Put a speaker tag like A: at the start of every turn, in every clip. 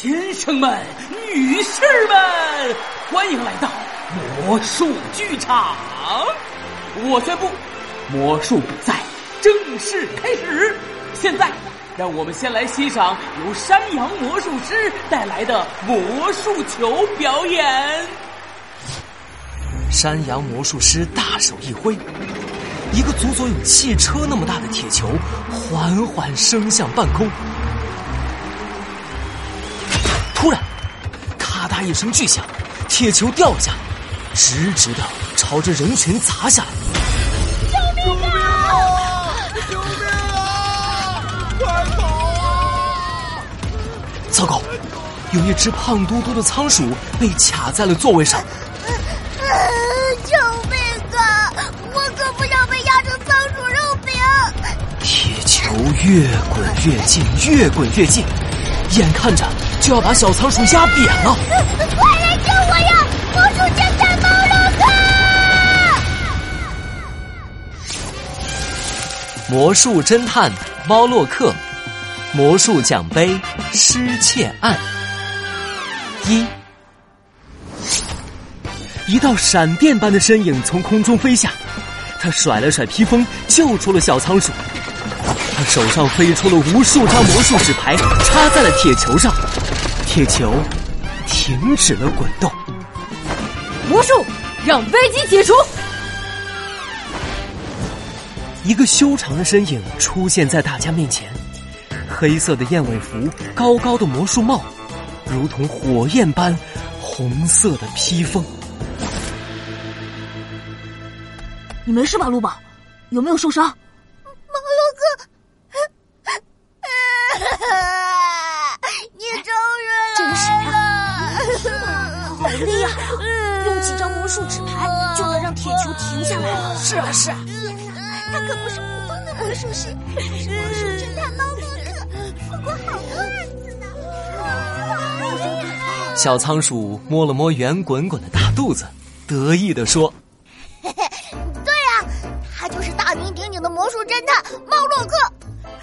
A: 先生们、女士们，欢迎来到魔术剧场！我宣布，魔术比赛正式开始。现在，让我们先来欣赏由山羊魔术师带来的魔术球表演。
B: 山羊魔术师大手一挥，一个足足有汽车那么大的铁球缓缓升向半空。咔嗒一声巨响，铁球掉了下来，直直的朝着人群砸下来。
C: 救命啊！救命啊！快跑啊！
B: 糟糕，有一只胖嘟嘟的仓鼠被卡在了座位上。
D: 救命啊！我可不想被压成仓鼠肉饼。
B: 铁球越滚越近，越滚越近，眼看着就要把小仓鼠压扁了。
D: 快来救我呀！魔术侦探猫洛克！
B: 魔术侦探猫洛克，魔术奖杯失窃案一。一道闪电般的身影从空中飞下，他甩了甩披风，救出了小仓鼠。他手上飞出了无数张魔术纸牌，插在了铁球上，铁球停止了滚动。
E: 魔术让危机解除。
B: 一个修长的身影出现在大家面前，黑色的燕尾服，高高的魔术帽，如同火焰般红色的披风。
E: 你没事吧，陆宝？有没有受伤？厉害啊！用几张魔术纸牌就能让铁球停下来了。
B: 是啊，是啊。
D: 他可不是普通的魔术师，他是魔术侦探猫洛克，做过好多案子呢。
B: 小仓鼠摸了摸圆滚滚的大肚子，得意地说。
D: 对啊、他就是大名鼎鼎的魔术侦探猫洛克，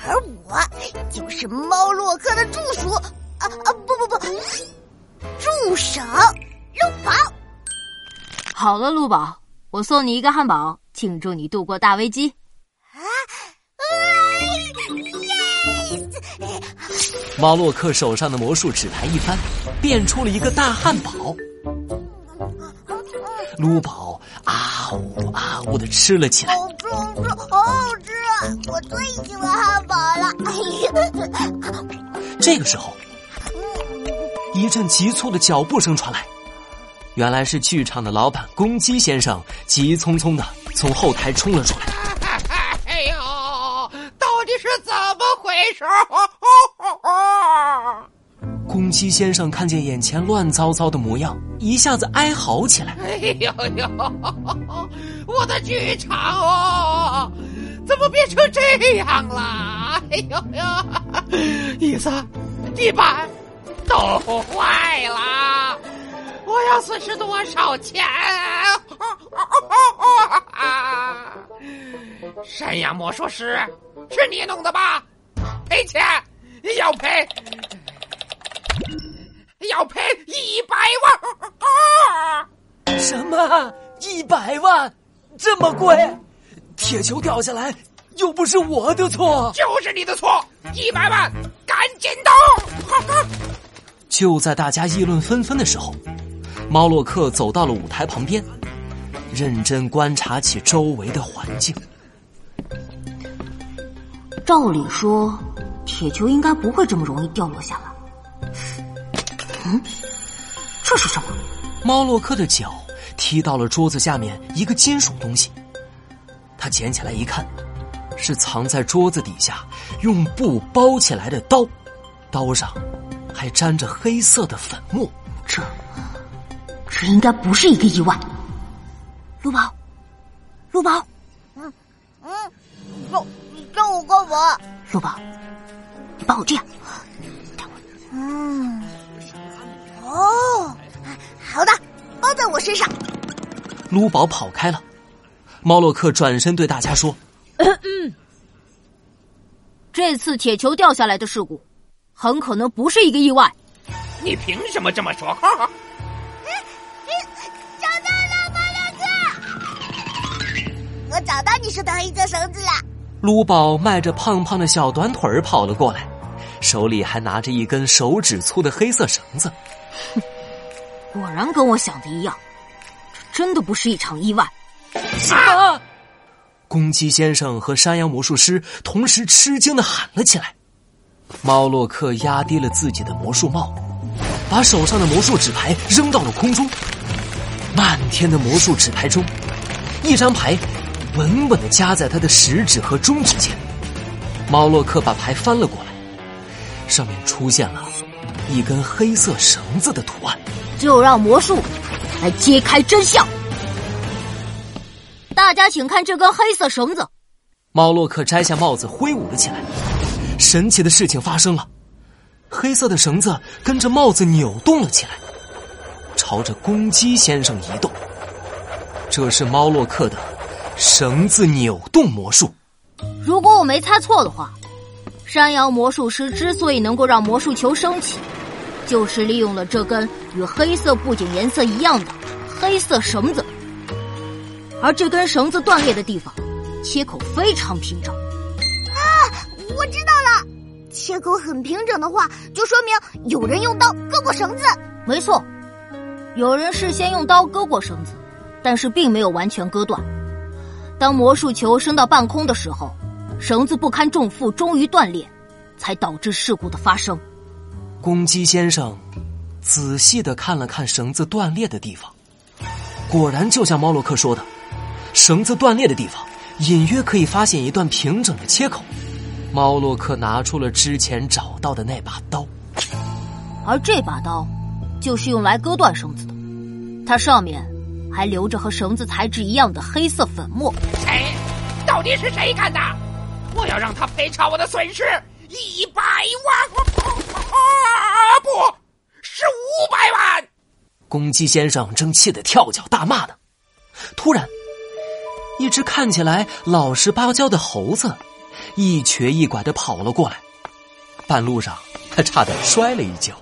D: 而我就是猫洛克的助手啊啊不不不，助手。
E: 好了，陆宝，我送你一个汉堡，庆祝你度过大危机。
D: 啊，yes！
B: 猫洛克手上的魔术纸牌一翻，变出了一个大汉堡。撸宝啊呜啊呜的吃了起来。
D: 好吃好吃好好吃啊！我最喜欢汉堡了。哎呀，
B: 这个时候，一阵急促的脚步声传来，原来是剧场的老板公鸡先生急匆匆的从后台冲了出来。
C: 哎呦，到底是怎么回事？
B: 公鸡先生看见眼前乱糟糟的模样，一下子哀嚎起来。
C: 哎呦呦，我的剧场哦，怎么变成这样了？哎呦呦，椅子、地板都坏了，我要损失多少钱？山羊魔术师，是你弄的吧？赔钱，要赔，要赔一百万！
B: 什么？一百万？这么贵？铁球掉下来又不是我的错。
C: 就是你的错，一百万，赶紧动！
B: 就在大家议论纷纷的时候，猫洛克走到了舞台旁边，认真观察起周围的环境。
E: 照理说，铁球应该不会这么容易掉落下来。嗯，这是什么？
B: 猫洛克的脚踢到了桌子下面一个金属东西，他捡起来一看，是藏在桌子底下用布包起来的刀，刀上还沾着黑色的粉末。
E: 这，应该不是一个意外。陆宝，陆宝，
D: 嗯嗯，救救我干嘛？
E: 陆宝，你帮我这样。
D: 嗯，哦，好的，包在我身上。
B: 撸宝跑开了，猫洛克转身对大家说嗯
E: 这次铁球掉下来的事故，很可能不是一个意外。
C: 你凭什么这么说？
D: 找到我找到你说的黑色绳子了。
B: 卢宝迈着胖胖的小短腿儿跑了过来，手里还拿着一根手指粗的黑色绳子。
E: 果然跟我想的一样，这真的不是一场意外。
B: 什么！公鸡先生和山羊魔术师同时吃惊的喊了起来。猫洛克压低了自己的魔术帽，把手上的魔术纸牌扔到了空中。漫天的魔术纸牌中，一张牌稳稳的夹在他的食指和中指间。猫洛克把牌翻了过来，上面出现了一根黑色绳子的图案。
E: 就让魔术来揭开真相。大家请看这根黑色绳子。
B: 猫洛克摘下帽子，挥舞了起来。神奇的事情发生了，黑色的绳子跟着帽子扭动了起来，朝着公鸡先生移动。这是猫洛克的绳子扭动魔术。
E: 如果我没猜错的话，山羊魔术师之所以能够让魔术球升起。就是利用了这根与黑色布景颜色一样的黑色绳子，而这根绳子断裂的地方，切口非常平整。
D: 啊，我知道了，切口很平整的话，就说明有人用刀割过绳子。
E: 没错，有人事先用刀割过绳子，但是并没有完全割断。当魔术球升到半空的时候，绳子不堪重负，终于断裂，才导致事故的发生。
B: 公鸡先生仔细的看了看绳子断裂的地方，果然就像猫洛克说的，绳子断裂的地方隐约可以发现一段平整的切口。猫洛克拿出了之前找到的那把刀，
E: 而这把刀就是用来割断绳子的，它上面还留着和绳子材质一样的黑色粉末。
C: 谁？到底是谁干的？我要让他赔偿我的损失一百万！啊！不是五百万！
B: 公鸡先生正气得跳脚大骂呢，突然，一只看起来老实巴交的猴子，一瘸一拐的跑了过来，半路上他差点摔了一跤。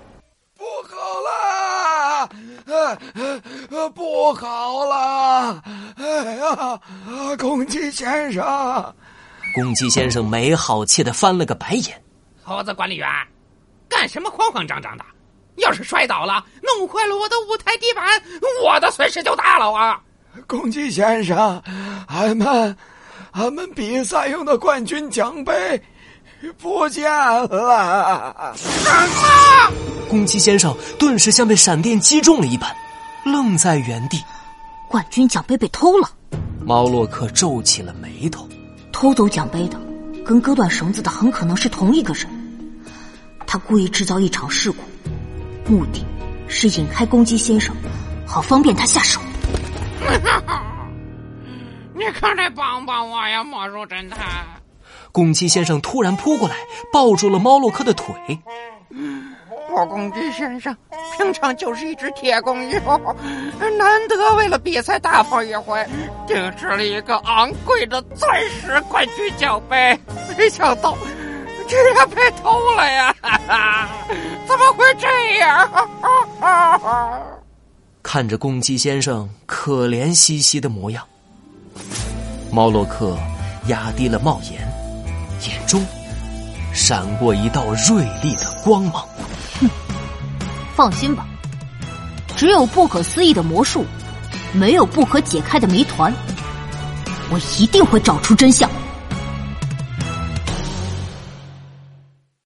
F: 不好了！哎呀，公鸡先生！
B: 公鸡先生没好气的翻了个白眼。
C: 猴子管理员。干什么慌慌张张的？要是摔倒了，弄坏了我的舞台地板，我的损失就大了啊！
F: 公鸡先生，俺们，俺们比赛用的冠军奖杯不见了！
C: 什么？
B: 公鸡先生顿时像被闪电击中了一般，愣在原地。
E: 冠军奖杯被偷了。
B: 猫洛克皱起了眉头。
E: 偷走奖杯的，跟割断绳子的很可能是同一个人。他故意制造一场事故，目的是引开公鸡先生，好方便他下手。
C: 你可得帮帮我呀，魔术侦探！
B: 公鸡先生突然扑过来，抱住了猫洛克的腿。
C: 我公鸡先生平常就是一只铁公鸡，难得为了比赛大放一回，定制了一个昂贵的钻石冠军奖杯，没想到。居然被偷了呀！怎么会这样？
B: 看着公鸡先生可怜兮兮的模样，猫洛克压低了帽檐，眼中闪过一道锐利的光芒。
E: 放心吧，只有不可思议的魔术，没有不可解开的谜团。我一定会找出真相。